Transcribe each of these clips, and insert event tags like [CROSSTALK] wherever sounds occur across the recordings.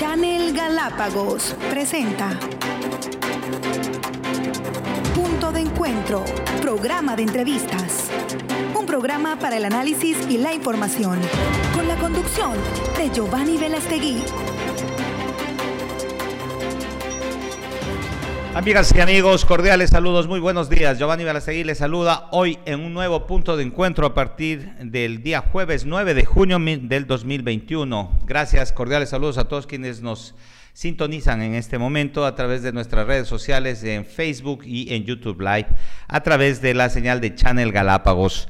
Channel Galápagos presenta Punto de Encuentro, programa de entrevistas. Un programa para el análisis y la información, con la conducción de Giovanni Velastegui. Amigas y amigos, cordiales saludos, muy buenos días. Giovanni Balasegui les saluda hoy en un nuevo punto de encuentro a partir del día jueves 9 de junio del 2021. Gracias, cordiales saludos a todos quienes nos sintonizan en este momento a través de nuestras redes sociales en Facebook y en YouTube Live, a través de la señal de Channel Galápagos.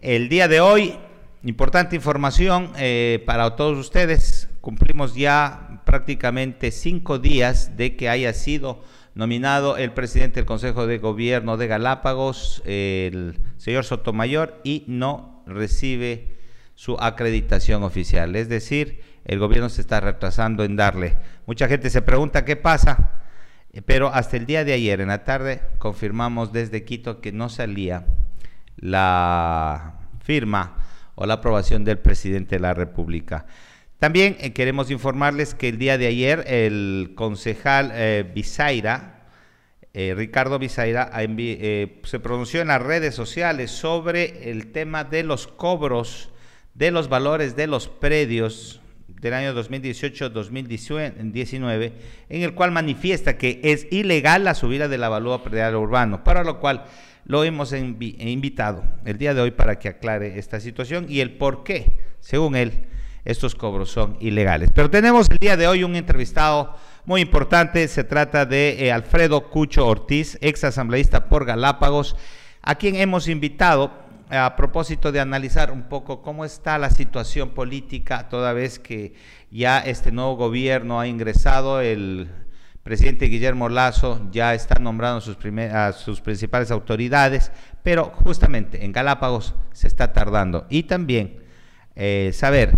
El día de hoy, importante información eh, para todos ustedes, cumplimos ya prácticamente cinco días de que haya sido nominado el presidente del Consejo de Gobierno de Galápagos, el señor Sotomayor, y no recibe su acreditación oficial. Es decir, el gobierno se está retrasando en darle. Mucha gente se pregunta qué pasa, eh, pero hasta el día de ayer, en la tarde, confirmamos desde Quito que no salía la firma o la aprobación del presidente de la República. También eh, queremos informarles que el día de ayer el concejal eh, eh, Ricardo Bizaira, se pronunció en las redes sociales sobre el tema de los cobros de los valores de los predios del año 2018-2019, en el cual manifiesta que es ilegal la subida de la valúa predial urbano, para lo cual lo hemos invitado el día de hoy para que aclare esta situación y el por qué, según él, estos cobros son ilegales. Pero tenemos el día de hoy un entrevistado muy importante, se trata de eh, Alfredo Cucho Ortiz, ex asambleísta por Galápagos, a quien hemos invitado a propósito de analizar un poco cómo está la situación política, toda vez que ya este nuevo gobierno ha ingresado, el presidente Guillermo Lazo ya está nombrando sus a sus principales autoridades, pero justamente en Galápagos se está tardando. Y también eh, saber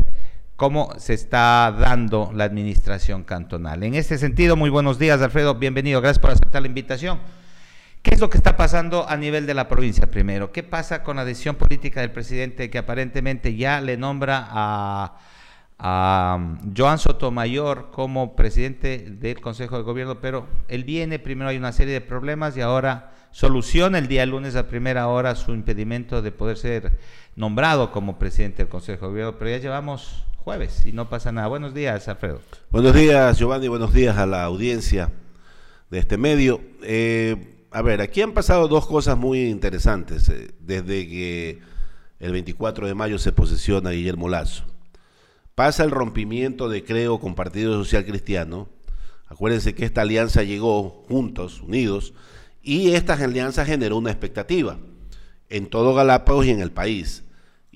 cómo se está dando la administración cantonal. En este sentido, muy buenos días, Alfredo, bienvenido, gracias por aceptar la invitación. ¿Qué es lo que está pasando a nivel de la provincia primero? ¿Qué pasa con la decisión política del presidente que aparentemente ya le nombra a, a um, Joan Sotomayor como presidente del Consejo de Gobierno, pero él viene, primero hay una serie de problemas y ahora soluciona el día lunes a primera hora su impedimento de poder ser nombrado como presidente del Consejo de Gobierno, pero ya llevamos jueves y no pasa nada. Buenos días, Alfredo. Buenos días, Giovanni, buenos días a la audiencia de este medio. Eh, a ver, aquí han pasado dos cosas muy interesantes eh, desde que el 24 de mayo se posesiona Guillermo Lazo. Pasa el rompimiento de Creo con Partido Social Cristiano. Acuérdense que esta alianza llegó juntos, unidos, y esta alianza generó una expectativa en todo Galápagos y en el país.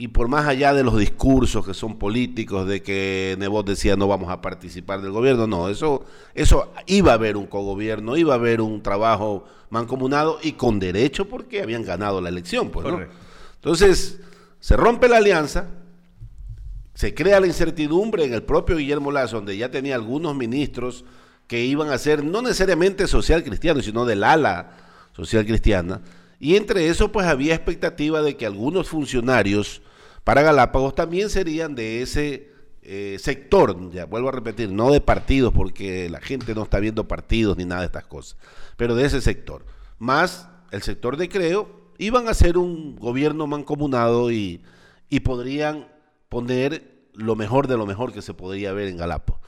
Y por más allá de los discursos que son políticos, de que Nebot decía no vamos a participar del gobierno, no, eso, eso iba a haber un cogobierno, iba a haber un trabajo mancomunado y con derecho porque habían ganado la elección. Pues, Entonces, se rompe la alianza, se crea la incertidumbre en el propio Guillermo Lazo, donde ya tenía algunos ministros que iban a ser no necesariamente social cristianos, sino del ala social cristiana. Y entre eso, pues había expectativa de que algunos funcionarios para Galápagos también serían de ese eh, sector, ya vuelvo a repetir, no de partidos, porque la gente no está viendo partidos ni nada de estas cosas, pero de ese sector. Más el sector de Creo, iban a ser un gobierno mancomunado y, podrían poner lo mejor de lo mejor que se podría ver en Galápagos.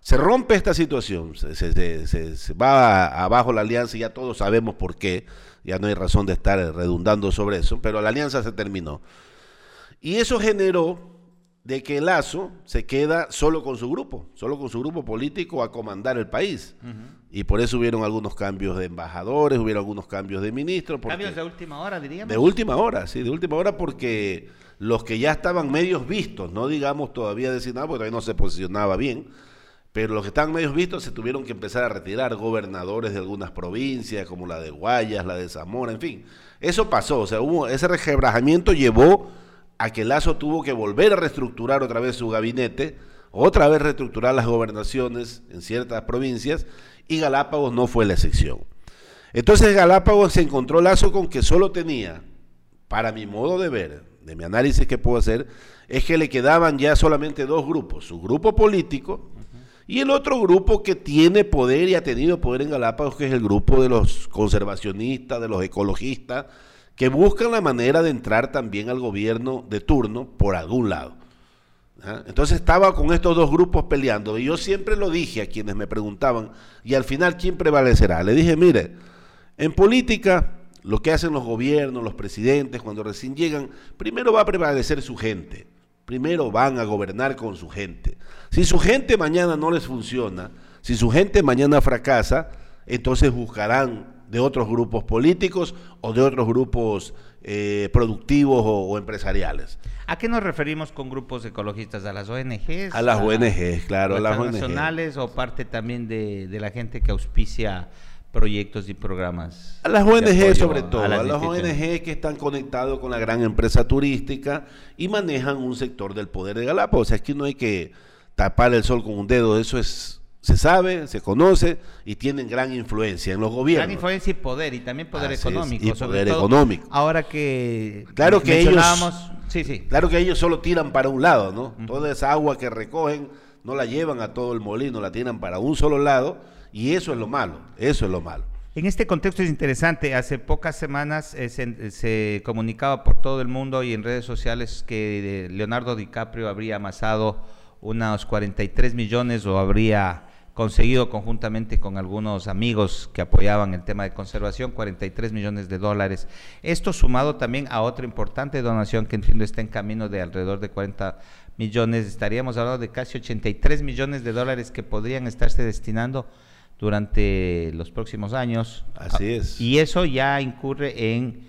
Se rompe esta situación, se, se, va abajo la alianza y ya todos sabemos por qué, ya no hay razón de estar redundando sobre eso, pero la alianza se terminó. Y eso generó de que Lazo se queda solo con su grupo, solo con su grupo político a comandar el país. Y por eso hubieron algunos cambios de embajadores, hubieron algunos cambios de ministros. ¿Cambios de última hora, diríamos? De última hora, sí, de última hora porque los que ya estaban medios vistos, no digamos todavía designados, porque todavía no se posicionaba bien, pero los que estaban medios vistos se tuvieron que empezar a retirar, gobernadores de algunas provincias, como la de Guayas, la de Zamora, en fin. Eso pasó, o sea, hubo, ese regebrajamiento llevó a que Lazo tuvo que volver a reestructurar otra vez su gabinete, otra vez reestructurar las gobernaciones en ciertas provincias, y Galápagos no fue la excepción. Entonces Galápagos se encontró Lazo con que solo tenía, para mi modo de ver, de mi análisis que puedo hacer, es que le quedaban ya solamente dos grupos, su grupo político Y el otro grupo que tiene poder y ha tenido poder en Galápagos, que es el grupo de los conservacionistas, de los ecologistas, que buscan la manera de entrar también al gobierno de turno por algún lado. ¿Ah? Entonces estaba con estos dos grupos peleando y yo siempre lo dije a quienes me preguntaban, y al final, ¿quién prevalecerá? Le dije, mire, en política lo que hacen los gobiernos, los presidentes, cuando recién llegan, primero va a prevalecer su gente, primero van a gobernar con su gente. Si su gente mañana no les funciona, si su gente mañana fracasa, entonces buscarán de otros grupos políticos o de otros grupos eh, productivos o, empresariales. ¿A qué nos referimos con grupos ecologistas? ¿A las ONGs? A las ONGs, claro, a las ONGs. nacionales o parte también de, la gente que auspicia proyectos y programas? A las ONG sobre todo, a las, ONG que están conectados con la gran empresa turística y manejan un sector del poder de Galápagos. O sea, aquí no hay que tapar el sol con un dedo, eso es se sabe, se conoce y tienen gran influencia en los gobiernos. Gran influencia y poder, y también poder económico. y poder económico. Ahora que claro que ellos, sí, sí. Claro que ellos solo tiran para un lado, ¿no? Toda esa agua que recogen no la llevan a todo el molino, la tiran para un solo lado, y eso es lo malo, eso es lo malo. En este contexto es interesante, hace pocas semanas eh, se, comunicaba por todo el mundo y en redes sociales que Leonardo DiCaprio habría amasado unos 43 millones o habría conseguido conjuntamente con algunos amigos que apoyaban el tema de conservación 43 millones de dólares. Esto sumado también a otra importante donación que entiendo está en camino de alrededor de 40 millones, estaríamos hablando de casi 83 millones de dólares que podrían estarse destinando durante los próximos años. Así es. Y eso ya incurre en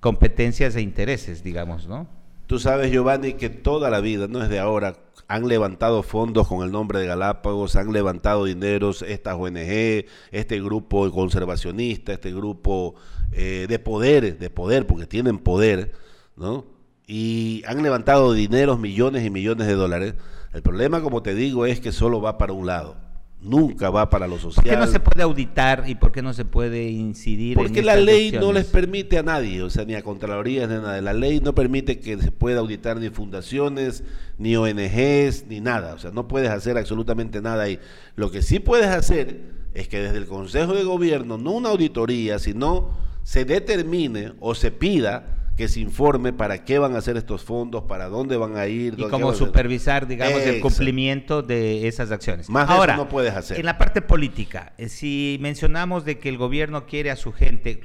competencias e intereses, digamos, ¿no? Tú sabes, Giovanni, que toda la vida, no es de ahora, han levantado fondos con el nombre de Galápagos, han levantado dineros estas ONG, este grupo conservacionista, este grupo eh, de poder, de poder, porque tienen poder, ¿no? Y han levantado dineros, millones y millones de dólares. El problema, como te digo, es que solo va para un lado nunca va para lo social. ¿Por qué no se puede auditar y por qué no se puede incidir? Porque la ley no les permite a nadie, o sea, ni a Contralorías, ni a nada. La ley no permite que se pueda auditar ni fundaciones, ni ONGs, ni nada. O sea, no puedes hacer absolutamente nada ahí. Lo que sí puedes hacer es que desde el Consejo de Gobierno, no una auditoría, sino se determine o se pida que se informe para qué van a hacer estos fondos, para dónde van a ir. Y cómo supervisar, digamos, el cumplimiento de esas acciones. Más Ahora, no puedes hacer. En la parte política, eh, si mencionamos de que el gobierno quiere a su gente,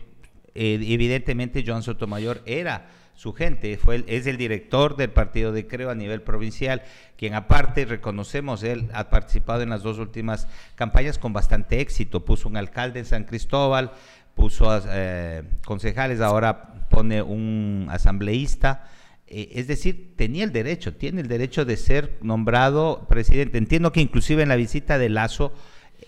eh, evidentemente Joan Sotomayor era su gente, fue es el director del partido de Creo a nivel provincial, quien aparte reconocemos, él ha participado en las dos últimas campañas con bastante éxito, puso un alcalde en San Cristóbal, puso eh, concejales, ahora pone un asambleísta. Eh, es decir, tenía el derecho, tiene el derecho de ser nombrado presidente. Entiendo que inclusive en la visita de Lazo,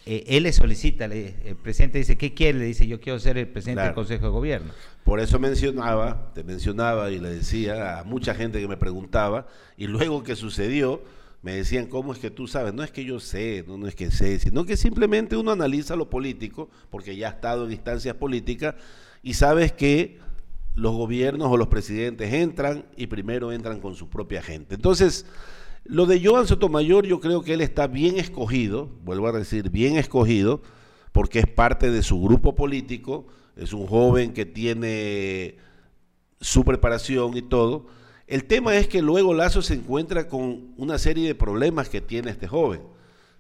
eh, él le solicita, el presidente dice, ¿qué quiere? Le dice, yo quiero ser el presidente del Consejo de Gobierno. Por eso mencionaba, te mencionaba y le decía a mucha gente que me preguntaba, y luego que sucedió, me decían, ¿cómo es que tú sabes? No es que yo sé, no, es que sé, sino que simplemente uno analiza lo político, porque ya ha estado en instancias políticas, y sabes que los gobiernos o los presidentes entran y primero entran con su propia gente. Entonces, lo de Joan Sotomayor, yo creo que él está bien escogido, vuelvo a decir, bien escogido, porque es parte de su grupo político, es un joven que tiene su preparación y todo, el tema es que luego Lazo se encuentra con una serie de problemas que tiene este joven.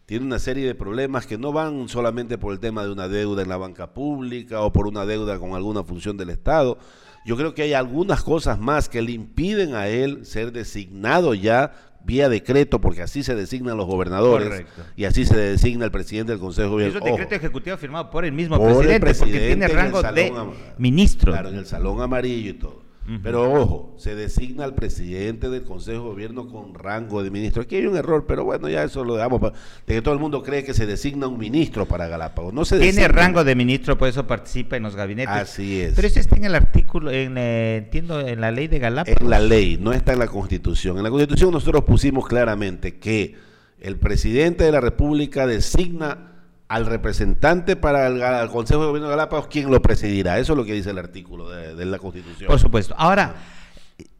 Tiene una serie de problemas que no van solamente por el tema de una deuda en la banca pública o por una deuda con alguna función del Estado. Yo creo que hay algunas cosas más que le impiden a él ser designado ya vía decreto, porque así se designan los gobernadores y así se designa el presidente del Consejo de Gobierno. Es un decreto ejecutivo firmado por el mismo presidente, porque tiene rango de ministro. Claro, en el salón amarillo y todo. Pero ojo, se designa al presidente del Consejo de Gobierno con rango de ministro. Aquí hay un error, pero bueno, ya eso lo dejamos. De que todo el mundo cree que se designa un ministro para Galápagos. No se Tiene rango de ministro, por eso participa en los gabinetes. Así es. Pero eso está en el artículo, en, eh, entiendo, en la ley de Galápagos. En la ley, no está en la Constitución. En la Constitución nosotros pusimos claramente que el presidente de la República designa al representante para el, Consejo de Gobierno de Galápagos, ¿quién lo presidirá? Eso es lo que dice el artículo de, la Constitución. Por supuesto. Ahora,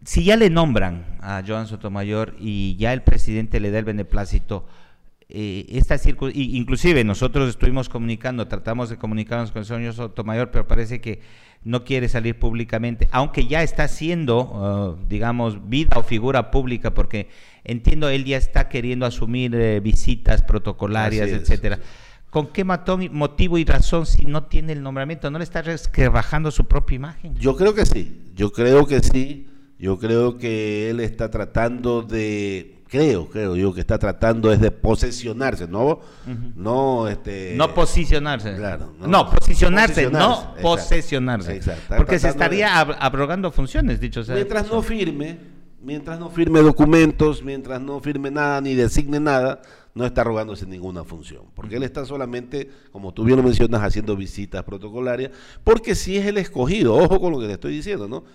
si ya le nombran a Joan Sotomayor y ya el presidente le da el beneplácito, eh, esta circu inclusive nosotros estuvimos comunicando, tratamos de comunicarnos con el señor Sotomayor, pero parece que no quiere salir públicamente, aunque ya está siendo, uh, digamos, vida o figura pública, porque entiendo él ya está queriendo asumir eh, visitas protocolarias, etcétera. ¿Con qué motivo y razón si no tiene el nombramiento? ¿No le está rebajando su propia imagen? Yo creo que sí, yo creo que sí. Yo creo que él está tratando de, creo, creo yo que está tratando es de posesionarse, no, no, este, no posicionarse, claro, no, posicionarse, no posesionarse, porque se estaría abrogando funciones, dicho sea. Mientras no firme, mientras no firme documentos, mientras no firme nada ni designe nada, no está rogándose ninguna función, porque él está solamente, como tú bien lo mencionas, haciendo visitas protocolarias, porque sí es el escogido, ojo con lo que te estoy diciendo, ¿no?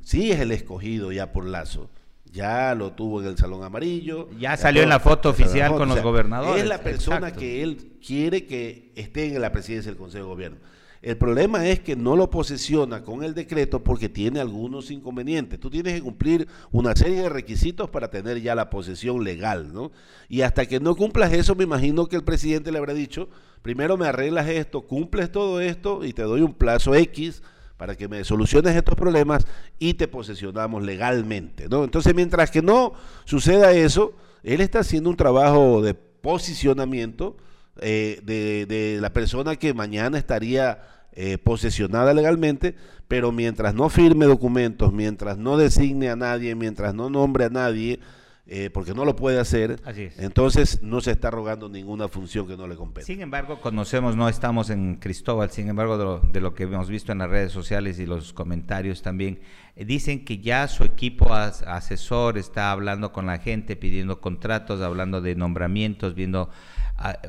Sí es el escogido ya por Lazo. Ya lo tuvo en el Salón Amarillo. Ya salió en la foto oficial con los gobernadores. Es la persona que él quiere que esté en la presidencia del Consejo de Gobierno. El problema es que no lo posesiona con el decreto porque tiene algunos inconvenientes. Tú tienes que cumplir una serie de requisitos para tener ya la posesión legal, ¿no? Y hasta que no cumplas eso, me imagino que el presidente le habrá dicho, primero me arreglas esto, cumples todo esto y te doy un plazo X para que me soluciones estos problemas y te posesionamos legalmente, ¿no? Entonces, mientras que no suceda eso, él está haciendo un trabajo de posicionamiento eh, de, de la persona que mañana estaría eh, posesionada legalmente, pero mientras no firme documentos, mientras no designe a nadie, mientras no nombre a nadie, eh, porque no lo puede hacer, entonces no se está rogando ninguna función que no le compete. Sin embargo, conocemos, no estamos en Cristóbal, sin embargo, de lo, que hemos visto en las redes sociales y los comentarios también, eh, dicen que ya su equipo asesor está hablando con la gente, pidiendo contratos, hablando de nombramientos, viendo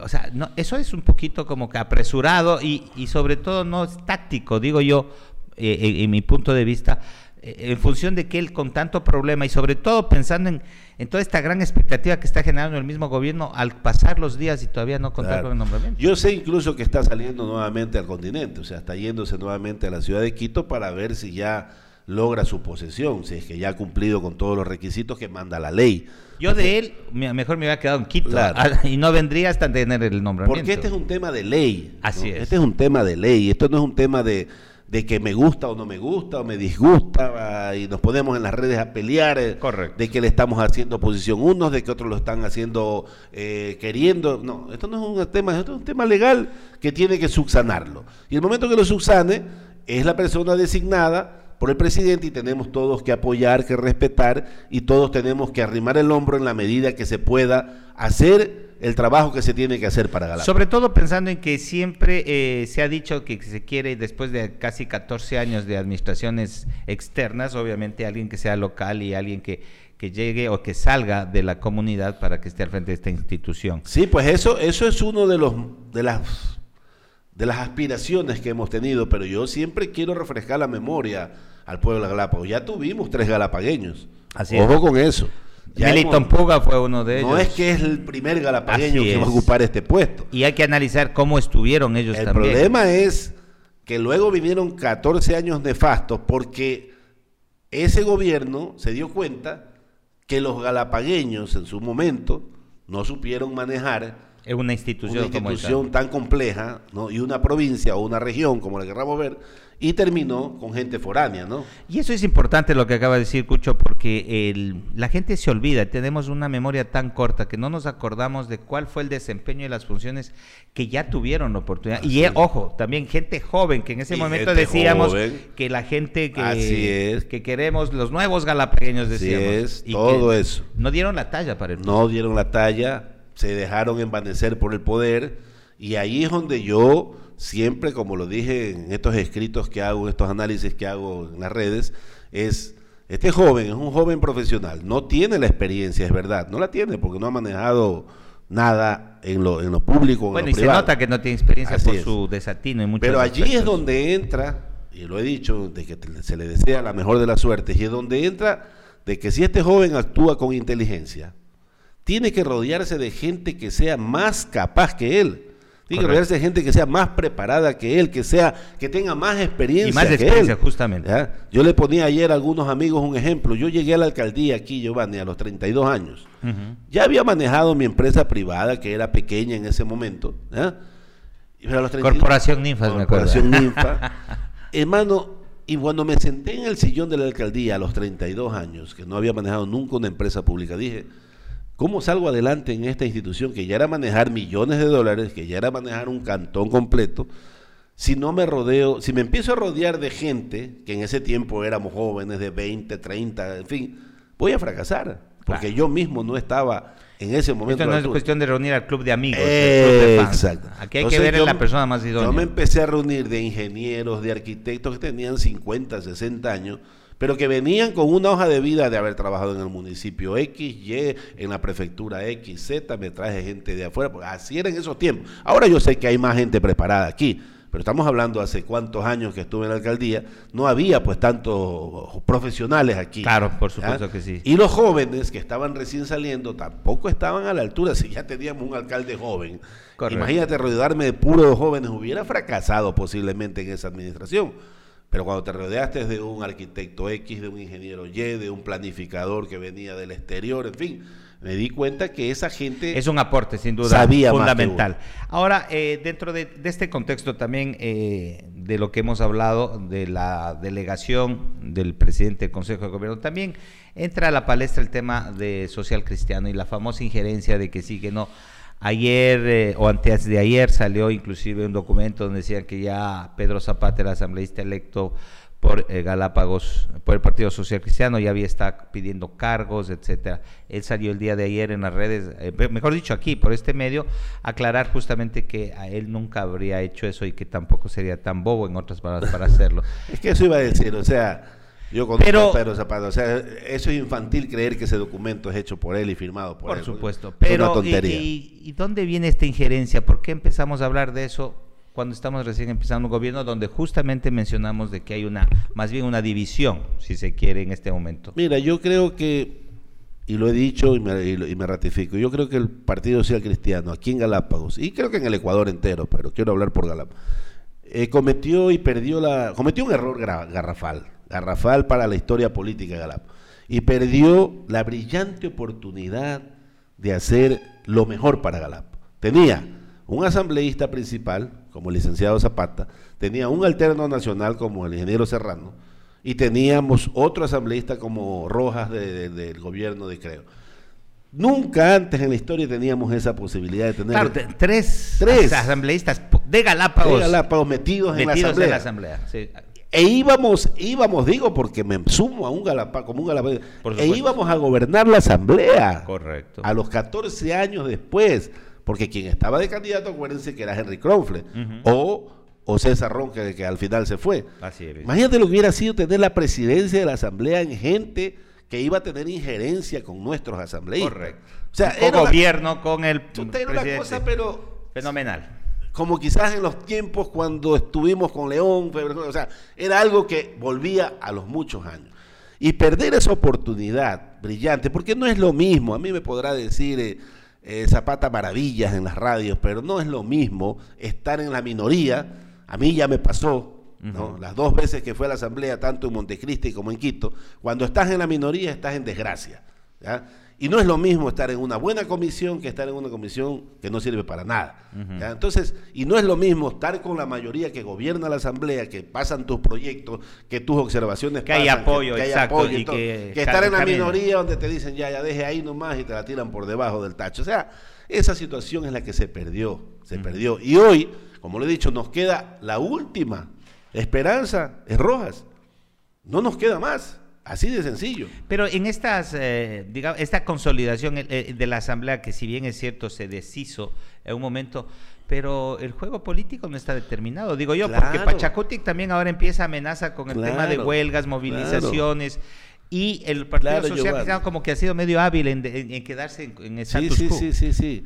o sea, no, eso es un poquito como que apresurado y, y sobre todo no es táctico, digo yo, eh, en, mi punto de vista, eh, en función de que él con tanto problema y sobre todo pensando en, en, toda esta gran expectativa que está generando el mismo gobierno al pasar los días y todavía no contar con el nombramiento. Yo sé incluso que está saliendo nuevamente al continente, o sea, está yéndose nuevamente a la ciudad de Quito para ver si ya logra su posesión, si es que ya ha cumplido con todos los requisitos que manda la ley. Yo de él, mejor me hubiera quedado en Quito y no vendría hasta tener el nombramiento. Porque este es un tema de ley. Así es. Este es un tema de ley. Esto no es un tema de, que me gusta o no me gusta o me disgusta y nos ponemos en las redes a pelear eh, de que le estamos haciendo oposición unos, de que otros lo están haciendo eh, queriendo. No, esto no es un tema, esto es un tema legal que tiene que subsanarlo. Y el momento que lo subsane es la persona designada por el presidente y tenemos todos que apoyar, que respetar y todos tenemos que arrimar el hombro en la medida que se pueda hacer el trabajo que se tiene que hacer para ganar. Sobre todo pensando en que siempre eh, se ha dicho que se quiere, después de casi 14 años de administraciones externas, obviamente alguien que sea local y alguien que, que llegue o que salga de la comunidad para que esté al frente de esta institución. Sí, pues eso, eso es uno de los de las de las aspiraciones que hemos tenido, pero yo siempre quiero refrescar la memoria al pueblo de Galápagos. Ya tuvimos tres galapagueños. Así Ojo con eso. Ya Puga fue uno de ellos. No es que es el primer galapagueño que va a ocupar este puesto. Y hay que analizar cómo estuvieron ellos el también. El problema es que luego vinieron 14 años nefastos porque ese gobierno se dio cuenta que los galapagueños en su momento no supieron manejar es una institución, una institución tan compleja, ¿no? Y una provincia o una región, como la querramos ver, y terminó con gente foránea, ¿no? Y eso es importante lo que acaba de decir Cucho, porque el, la gente se olvida, tenemos una memoria tan corta que no nos acordamos de cuál fue el desempeño y las funciones que ya tuvieron la oportunidad. y eh, ojo, también gente joven, que en ese momento decíamos que la gente que, que queremos, los nuevos galapagueños decíamos. es, todo eso. No dieron la talla para el No dieron la talla se dejaron envanecer por el poder. Y ahí es donde yo siempre, como lo dije en estos escritos que hago, en estos análisis que hago en las redes, es, este joven es un joven profesional, no tiene la experiencia, es verdad, no la tiene porque no ha manejado nada en lo, en lo público. Bueno, y se nota que no tiene experiencia por su desatino y Pero allí es donde entra, y lo he dicho, de que se le desea la mejor de las suertes, y es donde entra de que si este joven actúa con inteligencia, tiene que rodearse de gente que sea más capaz que él. Tiene que rodearse de gente que sea más preparada que él, que sea, que tenga más experiencia. Y más experiencia, justamente. Yo le ponía ayer a algunos amigos un ejemplo. Yo llegué a la alcaldía aquí, Giovanni, a los 32 años. Ya había manejado mi empresa privada, que era pequeña en ese momento. Corporación Ninfa, Corporación Ninfa. [LAUGHS] Hermano, y cuando me senté en el sillón de la alcaldía a los 32 años, que no había manejado nunca una empresa pública, dije, ¿Cómo salgo adelante en esta institución que ya era manejar millones de dólares, que ya era manejar un cantón completo, si no me rodeo, si me empiezo a rodear de gente, que en ese tiempo éramos jóvenes de 20, 30, en fin, voy a fracasar, porque yo mismo no estaba en ese momento. Esto no es cuestión de reunir al club de amigos. Exacto. Aquí hay que ver en la persona más idónea. Yo me empecé a reunir de ingenieros, de arquitectos que tenían 50, 60 años pero que venían con una hoja de vida de haber trabajado en el municipio X, Y, en la prefectura X, Z, me traje gente de afuera, porque así era en esos tiempos. Ahora yo sé que hay más gente preparada aquí, pero estamos hablando hace cuántos años que estuve en la alcaldía, no había pues tantos profesionales aquí. Claro, por supuesto que sí. Y los jóvenes que estaban recién saliendo tampoco estaban a la altura, si ya teníamos un alcalde joven. Imagínate rodearme de puros jóvenes, hubiera fracasado posiblemente en esa administración pero cuando te rodeaste de un arquitecto X, de un ingeniero Y, de un planificador que venía del exterior, en fin, me di cuenta que esa gente... Es un aporte, sin duda, fundamental. Ahora, eh, dentro de, este contexto también eh, de lo que hemos hablado, de la delegación del presidente del Consejo de Gobierno, también entra a la palestra el tema de social cristiano y la famosa injerencia de que sí, que no Ayer eh, o antes de ayer salió inclusive un documento donde decía que ya Pedro Zapata era asambleísta electo por eh, Galápagos, por el Partido Social Cristiano, ya había estado pidiendo cargos, etcétera. Él salió el día de ayer en las redes, eh, mejor dicho aquí, por este medio, aclarar justamente que a él nunca habría hecho eso y que tampoco sería tan bobo, en otras palabras, para hacerlo. [LAUGHS] es que eso iba a decir, o sea, yo conozco pero, Pedro Zapata. O sea, eso es infantil creer que ese documento es hecho por él y firmado por, él. Por supuesto. Pero, tontería. Y, dónde viene esta injerencia? ¿Por qué empezamos a hablar de eso cuando estamos recién empezando un gobierno donde justamente mencionamos de que hay una, más bien una división, si se quiere, en este momento? Mira, yo creo que, y lo he dicho y me, y me ratifico, yo creo que el Partido Social Cristiano aquí en Galápagos, y creo que en el Ecuador entero, pero quiero hablar por Galápagos, eh, cometió y perdió la, cometió un error garrafal garrafal para la historia política de Galap. Y perdió la brillante oportunidad de hacer lo mejor para Galap. Tenía un asambleísta principal, como el licenciado Zapata, tenía un alterno nacional como el ingeniero Serrano, y teníamos otro asambleísta como Rojas del gobierno de Creo. Nunca antes en la historia teníamos esa posibilidad de tener tres, tres asambleístas de Galápagos, metidos, en la asamblea. E íbamos, íbamos, digo, porque me sumo a un galapá, como un galapá, e íbamos a gobernar la asamblea. Correcto. A los 14 años después, porque quien estaba de candidato, acuérdense que era Henry Kronfle, o, o César Ronque, que al final se fue. Así es. Imagínate lo que hubiera sido tener la presidencia de la asamblea en gente que iba a tener injerencia con nuestros asambleístas. Correcto. O sea, con gobierno, con el presidente. Una cosa, pero... Fenomenal como quizás en los tiempos cuando estuvimos con León, o sea, era algo que volvía a los muchos años. Y perder esa oportunidad brillante, porque no es lo mismo, a mí me podrá decir eh, eh, Zapata maravillas en las radios, pero no es lo mismo estar en la minoría, a mí ya me pasó, las dos veces que fue a la asamblea, tanto en Montecristi como en Quito, cuando estás en la minoría estás en desgracia. ¿ya? Y no es lo mismo estar en una buena comisión que estar en una comisión que no sirve para nada. Entonces, y no es lo mismo estar con la mayoría que gobierna la asamblea, que pasan tus proyectos, que tus observaciones que hay apoyo, exacto, y que, estar en la minoría donde te dicen ya, ya deje ahí nomás y te la tiran por debajo del tacho. O sea, esa situación es la que se perdió, se perdió. Y hoy, como le he dicho, nos queda la última esperanza, es Rojas. No nos queda más. Así de sencillo. Pero en estas, eh, digamos, esta consolidación eh, eh, de la Asamblea, que si bien es cierto, se deshizo en un momento, pero el juego político no está determinado, digo yo, porque Pachacutic también ahora empieza amenaza con el tema de huelgas, movilizaciones. Y el Partido Social como que ha sido medio hábil en, quedarse en, esa sí, sí, sí, sí, sí.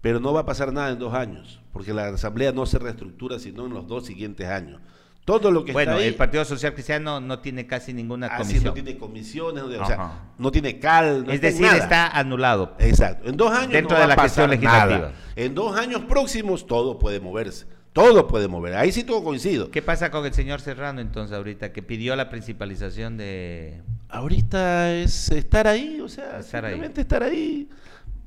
Pero no va a pasar nada en dos años, porque la Asamblea no se reestructura sino en los dos siguientes años Todo lo que bueno, está ahí. el Partido Social Cristiano no tiene casi ninguna así comisión. no tiene comisiones, o Ajá. sea, no tiene cal. no es decir, nada. está anulado. Exacto. En dos años Dentro no de la a gestión pasar legislativa. nada. En dos años próximos todo puede moverse. Todo puede mover. Ahí sí todo coincido. ¿Qué pasa con el señor Serrano entonces ahorita que pidió la principalización de... Ahorita es estar ahí, o sea, Estar ahí. simplemente estar ahí.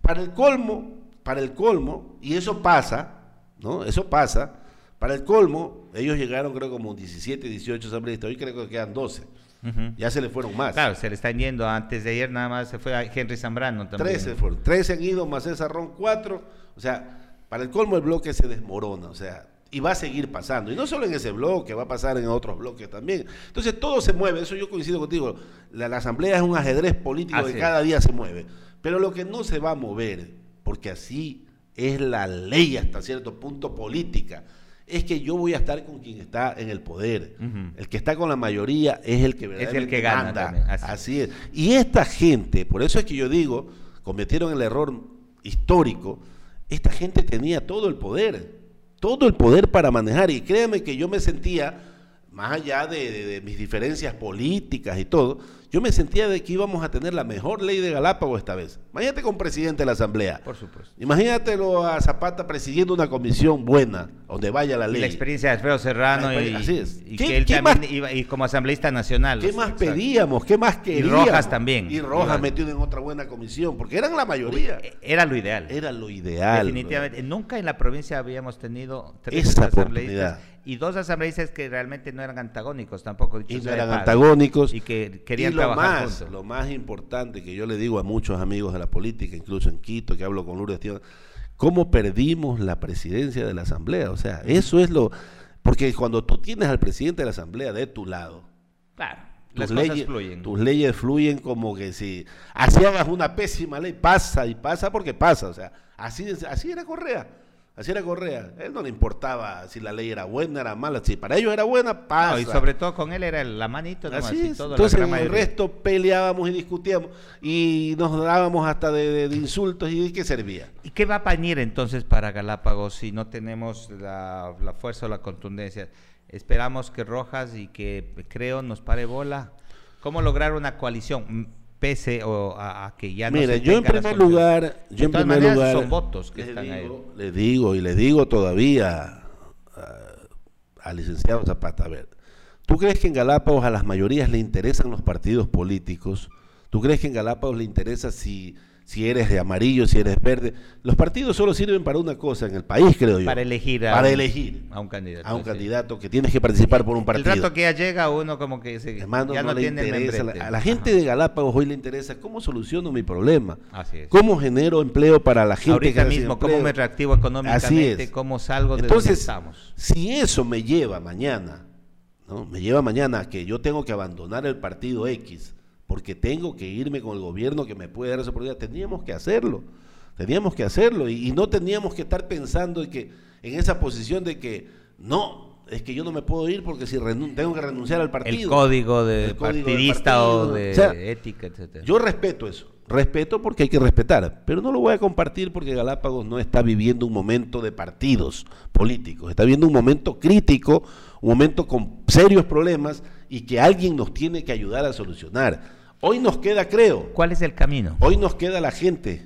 Para el colmo, para el colmo, y eso pasa, ¿no? Eso pasa. Para el colmo, ellos llegaron creo como 17, 18 asambleístas, hoy creo que quedan 12. Ujú. Ya se le fueron más. Claro, se le están yendo. Antes de ayer nada más se fue a Henry Zambrano también. 13 fueron. 13 han ido, más César Ron, 4. O sea, para el colmo el bloque se desmorona. O sea, y va a seguir pasando. Y no solo en ese bloque, va a pasar en otros bloques también. Entonces todo se mueve. Eso yo coincido contigo. La, la asamblea es un ajedrez político Así que cada día se mueve. Pero lo que no se va a mover, porque así es la ley hasta cierto punto política, es que yo voy a estar con quien está en el poder. El que está con la mayoría es el que verdaderamente que gana manda. también, así. Así es. Y esta gente, por eso es que yo digo, cometieron el error histórico, esta gente tenía todo el poder, todo el poder para manejar. Y créanme que yo me sentía, más allá de, de- de mis diferencias políticas y todo, yo me sentía de que íbamos a tener la mejor ley de Galápagos esta vez. Imagínate con presidente de la Asamblea. Por supuesto. Imagínatelo a Zapata presidiendo una comisión buena, donde vaya la Y ley. la experiencia de Alfredo Serrano y, así es. y ¿Qué- que él también más- iba y como asambleísta nacional. ¿Qué más exacto. pedíamos? ¿Qué más queríamos? Rojas también. Y Rojas Igual. metido en otra buena comisión, porque eran la mayoría. Era lo ideal. Era lo ideal. Definitivamente. Nunca en la provincia habíamos tenido tres Esa asambleístas oportunidad. Y dos asambleístas que realmente no eran antagónicos tampoco. dicho Y no eran paso, antagónicos. Y que querían y lo trabajar más, juntos. lo más importante que yo le digo a muchos amigos de la política, incluso en Quito, que hablo con Lourdes Tío, ¿cómo perdimos la presidencia de la Asamblea? O sea, eso es lo... Porque cuando tú tienes al presidente de la Asamblea de tu lado, Claro, tus las leyes, cosas fluyen. tus leyes fluyen como que si así hagas una pésima ley, pasa y pasa porque pasa. O sea, así, así era Correa. Así era Correa. A él no le importaba si la ley era buena, era mala. Si para ellos era buena, pasa. No, y sobre todo con él era la manito nomás, Así es. todo, Entonces, el resto peleábamos y discutíamos y nos dábamos hasta de, de- de insultos y de qué servía. ¿Y qué va a venir entonces para Galápagos si no tenemos la, la fuerza o la contundencia? Esperamos que Rojas y que creo nos pare bola. ¿Cómo lograr una coalición? Pese o a, a que ya no Mira, se yo en primer lugar, yo en todas primer maneras, lugar son votos que le están ahí. digo, le digo y le digo todavía al licenciado Zapata, a ver, ¿tú crees que en Galápagos a las mayorías le interesan los partidos políticos? ¿Tú crees que en Galápagos le interesa si, si eres de amarillo, si eres verde? Los partidos solo sirven para una cosa en el país, creo yo. Para elegir a Para un- elegir a un candidato. a un sí. candidato que tienes que participar por un partido. El rato que ya llega uno como que se, Hermano, ya no, no, le tiene interesa. La- a la gente Ajá. de Galápagos hoy le interesa cómo soluciono mi problema. Así es. ¿Cómo genero empleo para la gente que Ahorita sin mismo, cómo me reactivo económicamente, cómo salgo de donde Entonces, estamos. si eso me lleva mañana, ¿no? Me lleva mañana a que yo tengo que abandonar el partido X porque tengo que irme con el gobierno que me puede dar esa oportunidad, teníamos que hacerlo. Teníamos que hacerlo y, y no teníamos que estar pensando en que en esa posición de que no, es que yo no me puedo ir porque si tengo que renunciar al partido. El código de El código del partidista o de O sea, ética, etcétera. Yo respeto eso, respeto porque hay que respetar, pero no lo voy a compartir porque Galápagos no está viviendo un momento de partidos políticos, está viviendo un momento crítico, un momento con serios problemas y que alguien nos tiene que ayudar a solucionar. Hoy nos queda, creo, ¿Cuál es el camino? hoy nos queda la gente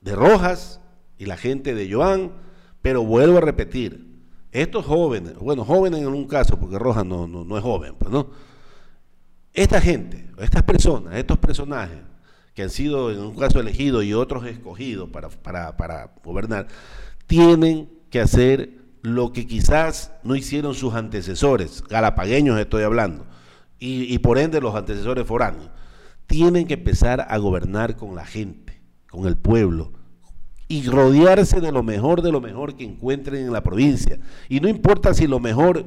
de Rojas y la gente de Joan, pero vuelvo a repetir, estos jóvenes, bueno, jóvenes en un caso, porque Rojas no, no, no es joven, pues no. Esta gente, estas personas, estos personajes que han sido en un caso elegidos y otros escogidos para, para, para gobernar, tienen que hacer lo que quizás no hicieron sus antecesores, galapagueños estoy hablando, y, y por ende los antecesores foráneos. Tienen que empezar a gobernar con la gente, con el pueblo, y rodearse de lo mejor de lo mejor que encuentren en la provincia. Y no importa si lo mejor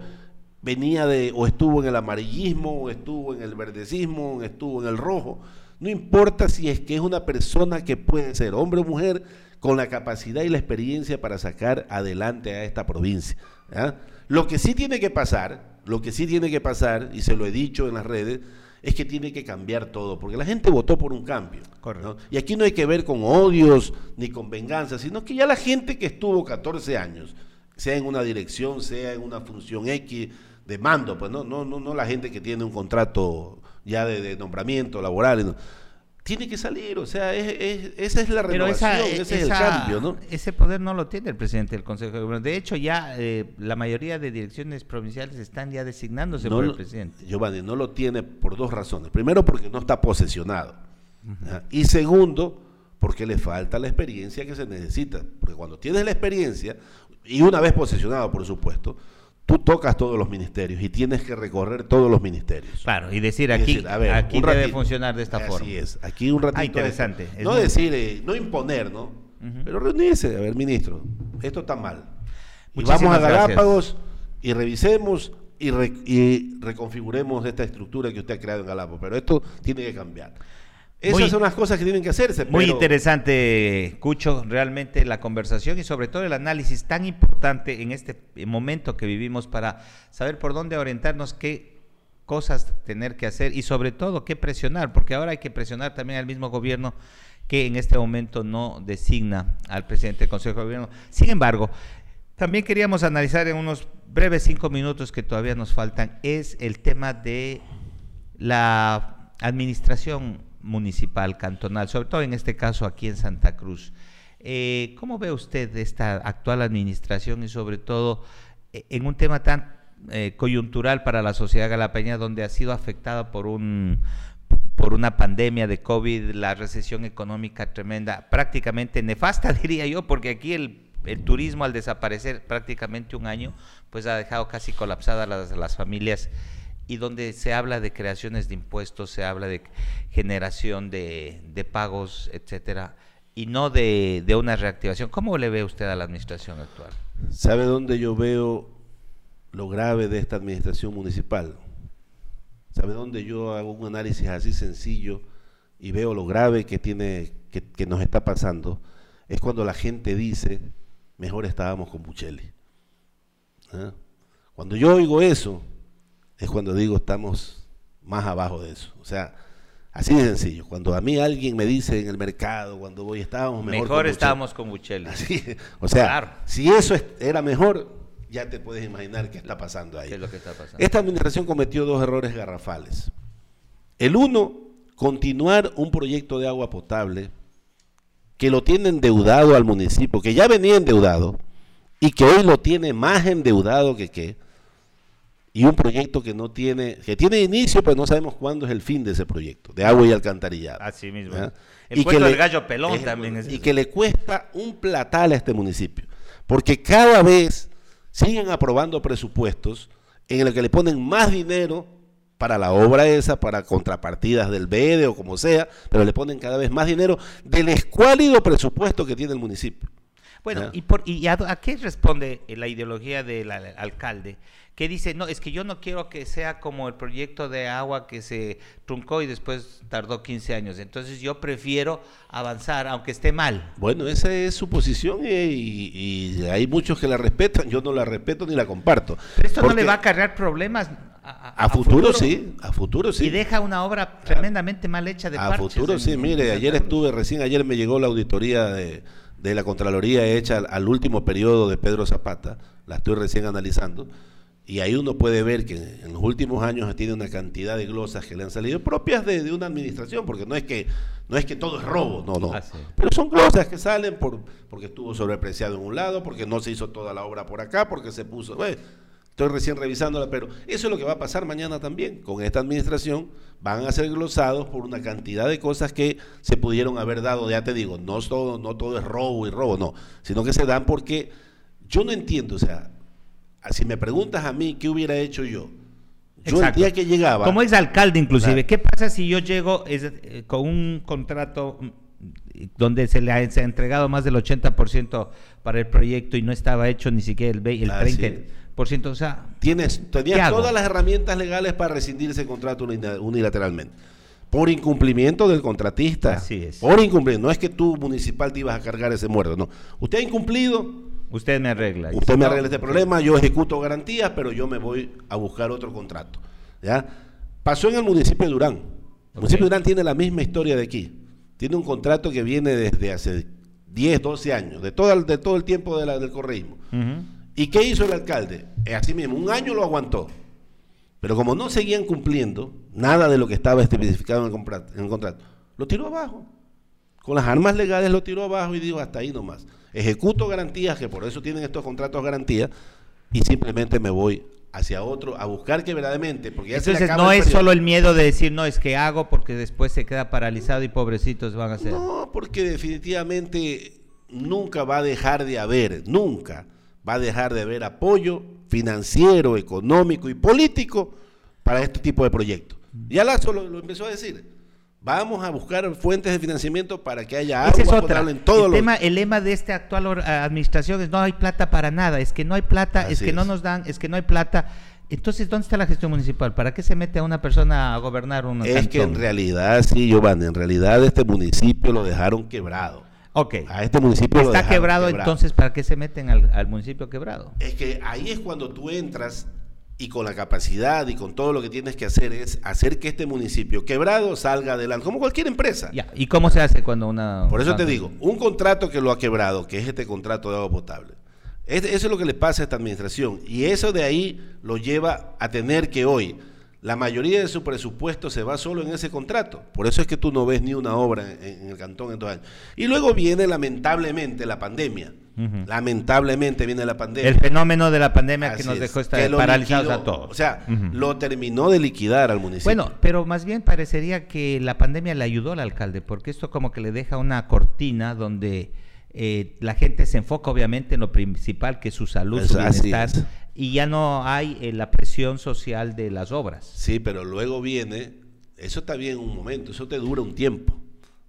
venía de o estuvo en el amarillismo, o estuvo en el verdecismo, o estuvo en el rojo. No importa si es que es una persona que puede ser hombre o mujer con la capacidad y la experiencia para sacar adelante a esta provincia. ¿ya? Lo que sí tiene que pasar, lo que sí tiene que pasar, y se lo he dicho en las redes, es que tiene que cambiar todo, porque la gente votó por un cambio. Y aquí no hay que ver con odios ni con venganza, sino que ya la gente que estuvo 14 años, sea en una dirección, sea en una función X, de mando, pues no, no, no, no la gente que tiene un contrato ya de, de nombramiento laboral. no. Tiene que salir, o sea, es- es- esa es la renovación, esa- ese es el cambio, ¿no? Ese poder no lo tiene el presidente del Consejo de Gobierno. De hecho, ya eh, la mayoría de direcciones provinciales están ya designándose No por el presidente. Giovanni, no lo tiene por dos razones. Primero, porque no está posesionado. Y segundo, porque le falta la experiencia que se necesita. Porque cuando tienes la experiencia, y una vez posesionado, por supuesto, tú tocas todos los ministerios y tienes que recorrer todos los ministerios. Claro, y decir Y aquí, decir, a ver, aquí debe ratito. funcionar de esta Así forma. es, aquí un ratito. Ah, interesante. Es No decir, eh, no imponer, ¿no? Pero reunirse, a ver, ministro, esto está mal. Y vamos a gracias. Galápagos y revisemos y, re- y reconfiguremos esta estructura que usted ha creado en Galápagos. Pero esto tiene que cambiar. Esas Muy- son las cosas que tienen que hacerse. Muy pero- interesante, Cucho, realmente la conversación y sobre todo el análisis tan importante en este momento que vivimos para saber por dónde orientarnos, qué cosas tener que hacer y sobre todo qué presionar, porque ahora hay que presionar también al mismo gobierno que en este momento no designa al presidente del Consejo de Gobierno. Sin embargo, también queríamos analizar en unos breves cinco minutos que todavía nos faltan, es el tema de la administración municipal, cantonal, sobre todo en este caso aquí en Santa Cruz. Eh, ¿Cómo ve usted esta actual administración y sobre todo eh, en un tema tan eh, coyuntural para la sociedad galapeña donde ha sido afectada por un por una pandemia de COVID, la recesión económica tremenda, prácticamente nefasta [LAUGHS] diría yo, porque aquí el, el turismo al desaparecer prácticamente un año, pues ha dejado casi colapsadas las, las familias y donde se habla de creaciones de impuestos, se habla de generación de, de pagos, etcétera, y no de, de una reactivación. ¿Cómo le ve usted a la administración actual? ¿Sabe dónde yo veo lo grave de esta administración municipal? ¿Sabe dónde yo hago un análisis así sencillo y veo lo grave que tiene, que, que nos está pasando? Es cuando la gente dice, mejor estábamos con Bucheli. ¿Ah? Cuando yo oigo eso, es cuando digo estamos más abajo de eso. O sea, así de sencillo. Cuando a mí alguien me dice en el mercado, cuando voy, estábamos mejor, Mejor, con Bucheli". estábamos con Bucheli. Así, o sea, Claro. si eso es- era mejor, ya te puedes imaginar qué está pasando ahí. ¿Qué es lo que está pasando? Esta administración cometió dos errores garrafales. El uno, continuar un proyecto de agua potable que lo tiene endeudado al municipio, que ya venía endeudado y que hoy lo tiene más endeudado que qué. Y un proyecto que no tiene, que tiene inicio, pero no sabemos cuándo es el fin de ese proyecto, de agua y alcantarillado. Así mismo. ¿verdad? El Y que del le- gallo pelón es- también es Y eso. que le cuesta un platal a este municipio. Porque cada vez siguen aprobando presupuestos en el que le ponen más dinero para la obra esa, para contrapartidas del BEDE o como sea, pero le ponen cada vez más dinero del escuálido presupuesto que tiene el municipio. Bueno. ¿y, por, y a, a qué responde la ideología del al- alcalde? Que dice, no, es que yo no quiero que sea como el proyecto de agua que se truncó y después tardó 15 años. Entonces yo prefiero avanzar, aunque esté mal. Bueno, esa es su posición y, y- y hay muchos que la respetan, yo no la respeto ni la comparto. Pero esto no le va a acarrear problemas a, a- a futuro, sí, a futuro sí. Y deja una obra tremendamente mal hecha de A parches futuro, sí, mire, ayer estuve, recién ayer me llegó la auditoría de, de la Contraloría hecha al, al último periodo de Pedro Zapata, la estoy recién analizando, y ahí uno puede ver que en los últimos años tiene una cantidad de glosas que le han salido propias de, de una administración, porque no es que no es que todo es robo, no, no. Ah, sí. Pero son glosas que salen por porque estuvo sobrepreciado en un lado, porque no se hizo toda la obra por acá, porque se puso... bueno, Estoy recién revisándola, pero eso es lo que va a pasar mañana también. Con esta administración van a ser glosados por una cantidad de cosas que se pudieron haber dado, ya te digo, no todo, no todo es robo y robo, no, sino que se dan porque yo no entiendo, o sea, si me preguntas a mí qué hubiera hecho yo, yo el Exacto. día que llegaba... Como es alcalde inclusive, Claro. ¿qué pasa si yo llego es, eh, con un contrato mm, donde se le ha, se ha entregado más del 80% para el proyecto y no estaba hecho ni siquiera el, el Ah, sí. 30%? O sea, Tienes, ¿Qué tenías todas las herramientas legales para rescindir ese contrato uni- unilateralmente. Por incumplimiento del contratista. Así es. Por incumplimiento. No es que tú, municipal, te ibas a cargar ese muerto. No. Usted ha incumplido, usted me arregla. usted me arregla este problema, yo ejecuto garantías, pero yo me voy a buscar otro contrato. ¿Ya? Pasó en el municipio de Durán. El municipio de Durán tiene la misma historia de aquí. Tiene un contrato que viene desde hace 10, 12 años, de todo el, de todo el tiempo de la- del correísmo. Ujú. ¿Y qué hizo el alcalde? Eh, Así mismo, un año lo aguantó. Pero como no seguían cumpliendo nada de lo que estaba especificado en el, contrato, en el contrato, lo tiró abajo. Con las armas legales lo tiró abajo y dijo hasta ahí nomás. Ejecuto garantías, que por eso tienen estos contratos garantía, y simplemente me voy hacia otro a buscar que verdaderamente porque entonces no es solo el miedo de decir no es que hago porque después se queda paralizado y pobrecitos van a ser no porque definitivamente nunca va a dejar de haber nunca va a dejar de haber apoyo financiero económico y político para este tipo de proyectos y Lazo lo, lo empezó a decir Vamos a buscar fuentes de financiamiento para que haya agua en todo el tema, El lema de esta actual administración es no hay plata para nada, es que no hay plata, es que no nos dan, es que no hay plata. Entonces, ¿dónde está la gestión municipal? ¿Para qué se mete a una persona a gobernar un Es que en realidad, sí, Giovanni, en realidad este municipio lo dejaron quebrado. Ok. A este municipio Está quebrado, entonces, ¿para qué se meten al, al municipio quebrado? Es que ahí es cuando tú entras y con la capacidad y con todo lo que tienes que hacer es hacer que este municipio quebrado salga adelante, como cualquier empresa. Ya. ¿Y cómo se hace cuando una... Por eso te digo, un contrato que lo ha quebrado, que es este contrato de agua potable, eso es lo que le pasa a esta administración y eso de ahí lo lleva a tener que hoy la mayoría de su presupuesto se va solo en ese contrato. Por eso es que tú no ves ni una obra en, en el cantón en dos años. Y luego viene lamentablemente la pandemia. Lamentablemente viene la pandemia. El fenómeno de la pandemia que nos dejó estar paralizados a todos. O sea, lo terminó de liquidar al municipio. Bueno, pero más bien parecería que la pandemia le ayudó al alcalde, porque esto como que le deja una cortina donde eh, la gente se enfoca obviamente en lo principal, que es su salud, su bienestar, y ya no hay eh, la presión social de las obras. Sí, pero luego viene, eso está bien un momento, eso te dura un tiempo,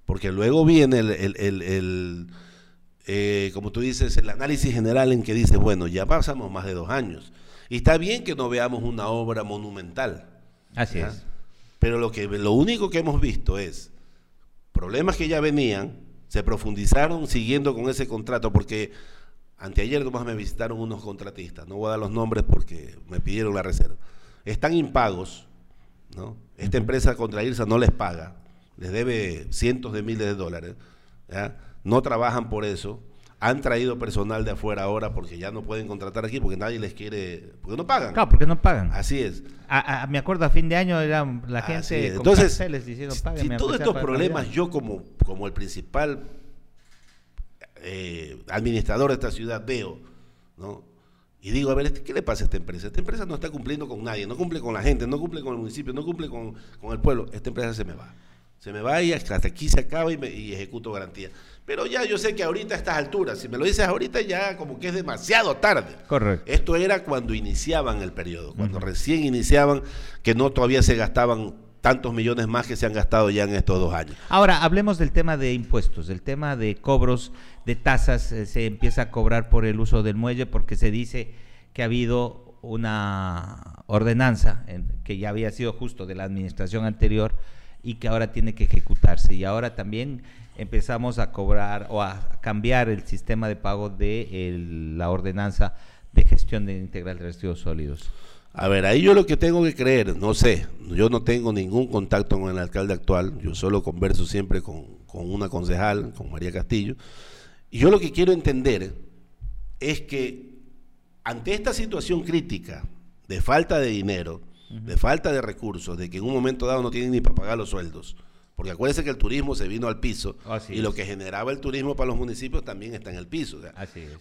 porque luego viene el eh, como tú dices, el análisis general en que dice, bueno, ya pasamos más de dos años. Y está bien que no veamos una obra monumental. Así es. Pero lo, que, lo único que hemos visto es problemas que ya venían, se profundizaron siguiendo con ese contrato, porque anteayer nomás me visitaron unos contratistas, no voy a dar los nombres porque me pidieron la reserva. Están impagos, ¿no? Esta empresa contra IRSA no les paga, les debe cientos de miles de dólares. ¿ya? no trabajan por eso, han traído personal de afuera ahora porque ya no pueden contratar aquí porque nadie les quiere, porque no pagan. Claro, porque no pagan. Así es. me acuerdo a fin de año era la gente Entonces, diciendo, si todos estos problemas yo como, como el principal eh, administrador de esta ciudad veo, ¿no? Y digo, a ver, ¿qué le pasa a esta empresa? Esta empresa no está cumpliendo con nadie, no cumple con la gente, no cumple con el municipio, no cumple con, con el pueblo. Esta empresa se me va. Se me va y hasta aquí se acaba y, me, y ejecuto garantía. Pero ya yo sé que ahorita a estas alturas, si me lo dices ahorita ya como que es demasiado tarde. Correcto. Esto era cuando iniciaban el periodo, cuando recién iniciaban, que no todavía se gastaban tantos millones más que se han gastado ya en estos dos años. Ahora, hablemos del tema de impuestos, del tema de cobros de tasas, eh, se empieza a cobrar por el uso del muelle porque se dice que ha habido una ordenanza que ya había sido justo de la administración anterior y que ahora tiene que ejecutarse. Y ahora también empezamos a cobrar o a cambiar el sistema de pago de la ordenanza de gestión de integral de residuos sólidos. A ver, ahí yo lo que tengo que creer, no sé, yo no tengo ningún contacto con el alcalde actual, yo solo converso siempre con, con una concejal, con María Castillo, y yo lo que quiero entender es que ante esta situación crítica de falta de dinero, de falta de recursos, de que en un momento dado no tienen ni para pagar los sueldos, porque acuérdense que el turismo se vino al piso y lo que generaba el turismo para los municipios también está en el piso.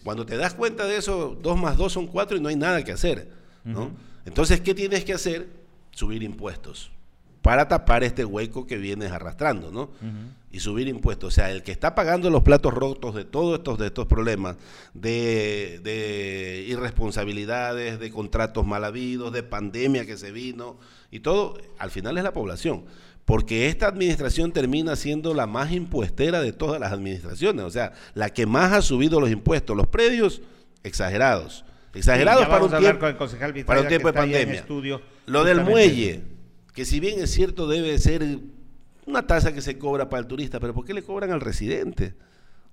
Cuando te das cuenta de eso, dos más dos son cuatro y no hay nada que hacer. Entonces, ¿qué tienes que hacer? Subir impuestos para tapar este hueco que vienes arrastrando, ¿no? Y subir impuestos. O sea, el que está pagando los platos rotos de todos estos, de estos problemas, de, de irresponsabilidades, de contratos mal habidos, de pandemia que se vino y todo, al final es la población porque esta administración termina siendo la más impuestera de todas las administraciones, o sea, la que más ha subido los impuestos, los predios exagerados, exagerados para, un tiempo, para un tiempo de pandemia. Lo del muelle, que si bien es cierto debe ser una tasa que se cobra para el turista, pero ¿por qué le cobran al residente?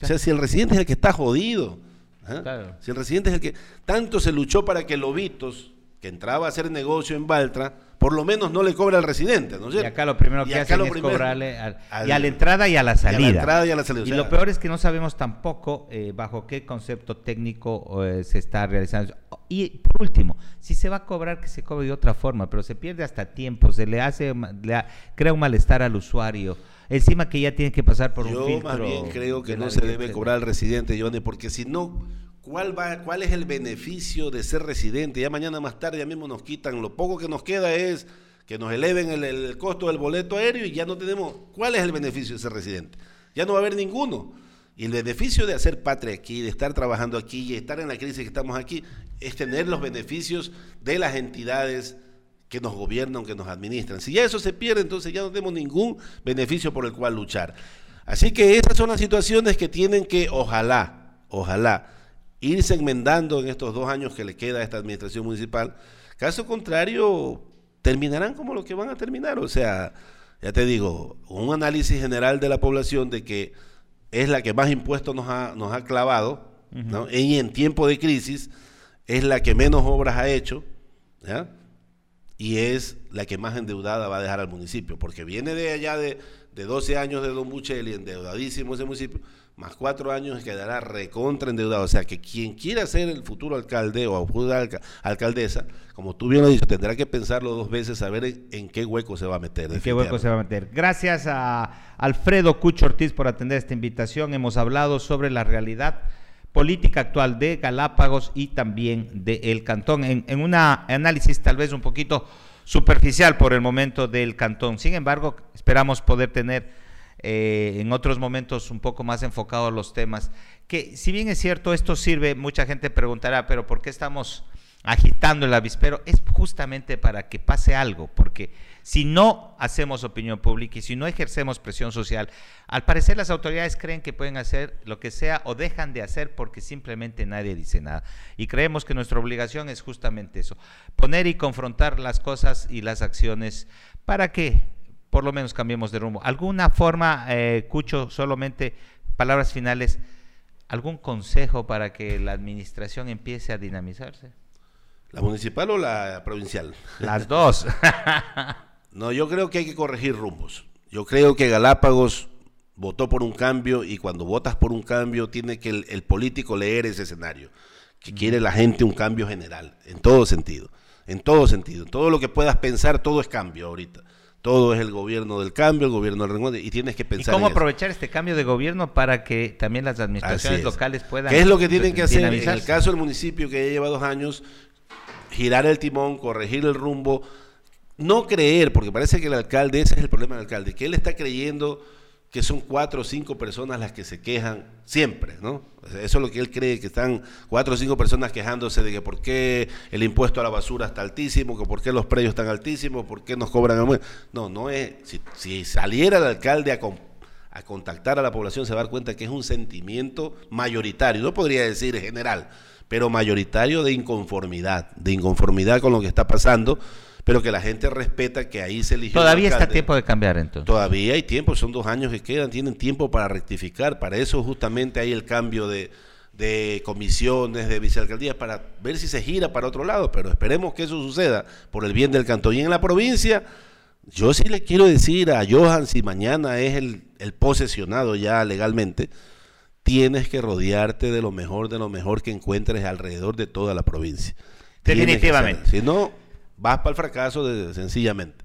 O sea, si el residente es el que está jodido, ¿ah? si el residente es el que tanto se luchó para que Lobitos que entraba a hacer negocio en Baltra, por lo menos no le cobra al residente, ¿no es Y acá lo primero que hacen es cobrarle al, y a la entrada y a la salida. Y a la entrada y a la salida. Y lo peor es que no sabemos tampoco eh, bajo qué concepto técnico eh, se está realizando. Y por último, si se va a cobrar, que se cobre de otra forma, pero se pierde hasta tiempo, se le hace, le crea un malestar al usuario. Encima que ya tiene que pasar por un filtro. Yo más bien creo que no se debe cobrar al residente, Johnny, porque si no ¿Cuál, va, ¿Cuál es el beneficio de ser residente? Ya mañana más tarde ya mismo nos quitan, lo poco que nos queda es que nos eleven el, costo del boleto aéreo y ya no tenemos, ¿cuál es el beneficio de ser residente? Ya no va a haber ninguno. Y el beneficio de hacer patria aquí, de estar trabajando aquí y estar en la crisis que estamos aquí, es tener los beneficios de las entidades que nos gobiernan, que nos administran. Si ya eso se pierde, entonces ya no tenemos ningún beneficio por el cual luchar. Así que esas son las situaciones que tienen que, ojalá, ojalá, irse enmendando en estos dos años que le queda a esta administración municipal. Caso contrario, terminarán como lo que van a terminar. O sea, ya te digo, un análisis general de la población de que es la que más impuestos nos ha, nos ha clavado, y en tiempo de crisis es la que menos obras ha hecho, y es la que más endeudada va a dejar al municipio, porque viene de allá de, de 12 años de Don Buchel y endeudadísimo ese municipio, más cuatro años quedará recontra endeudado. O sea que quien quiera ser el futuro alcalde o futura alcaldesa, como tú bien lo dicho, tendrá que pensarlo dos veces, a ver en, qué hueco se va a meter. En qué hueco se va a meter. Gracias a Alfredo Cucho Ortiz por atender esta invitación. Hemos hablado sobre la realidad política actual de Galápagos y también del el cantón, en, en un análisis tal vez un poquito superficial por el momento del cantón. Sin embargo, esperamos poder tener eh, en otros momentos un poco más enfocado a los temas. Que si bien es cierto, esto sirve, mucha gente preguntará, pero ¿por qué estamos agitando el avispero? Es justamente para que pase algo, porque si no hacemos opinión pública y si no ejercemos presión social, al parecer las autoridades creen que pueden hacer lo que sea o dejan de hacer porque simplemente nadie dice nada. Y creemos que nuestra obligación es justamente eso, poner y confrontar las cosas y las acciones para que por lo menos cambiemos de rumbo. ¿Alguna forma, eh, Cucho, solamente palabras finales, algún consejo para que la administración empiece a dinamizarse? ¿La municipal o la provincial? Las dos. [LAUGHS] no, yo creo que hay que corregir rumbos. Yo creo que Galápagos votó por un cambio y cuando votas por un cambio tiene que el, político leer ese escenario, que quiere la gente un cambio general, en todo sentido, en todo sentido, en todo lo que puedas pensar, todo es cambio ahorita todo es el gobierno del cambio, el gobierno del reencuentro, y tienes que pensar. ¿Y cómo aprovechar este cambio de gobierno para que también las administraciones locales puedan. ¿Qué es lo que tienen que hacer? En el caso del municipio que ya lleva dos años, girar el timón, corregir el rumbo, no creer, porque parece que el alcalde, ese es el problema del alcalde, que él está creyendo que son cuatro o cinco personas las que se quejan siempre, ¿no? Eso es lo que él cree, que están cuatro o cinco personas quejándose de que por qué el impuesto a la basura está altísimo, que por qué los precios están altísimos, por qué nos cobran... No, no es... Si, saliera el alcalde a, a contactar a la población se va a dar cuenta que es un sentimiento mayoritario, no podría decir general, pero mayoritario de inconformidad, de inconformidad con lo que está pasando pero que la gente respeta que ahí se eligió. Todavía está tiempo de cambiar entonces. Todavía hay tiempo, son dos años que quedan, tienen tiempo para rectificar, para eso justamente hay el cambio de, comisiones, de vicealcaldías, para ver si se gira para otro lado, pero esperemos que eso suceda por el bien del cantón. Y en la provincia, yo sí le quiero decir a Johan, si mañana es el, el posesionado ya legalmente, tienes que rodearte de lo mejor, de lo mejor que encuentres alrededor de toda la provincia. Definitivamente. Si no, Vas para el fracaso de, sencillamente.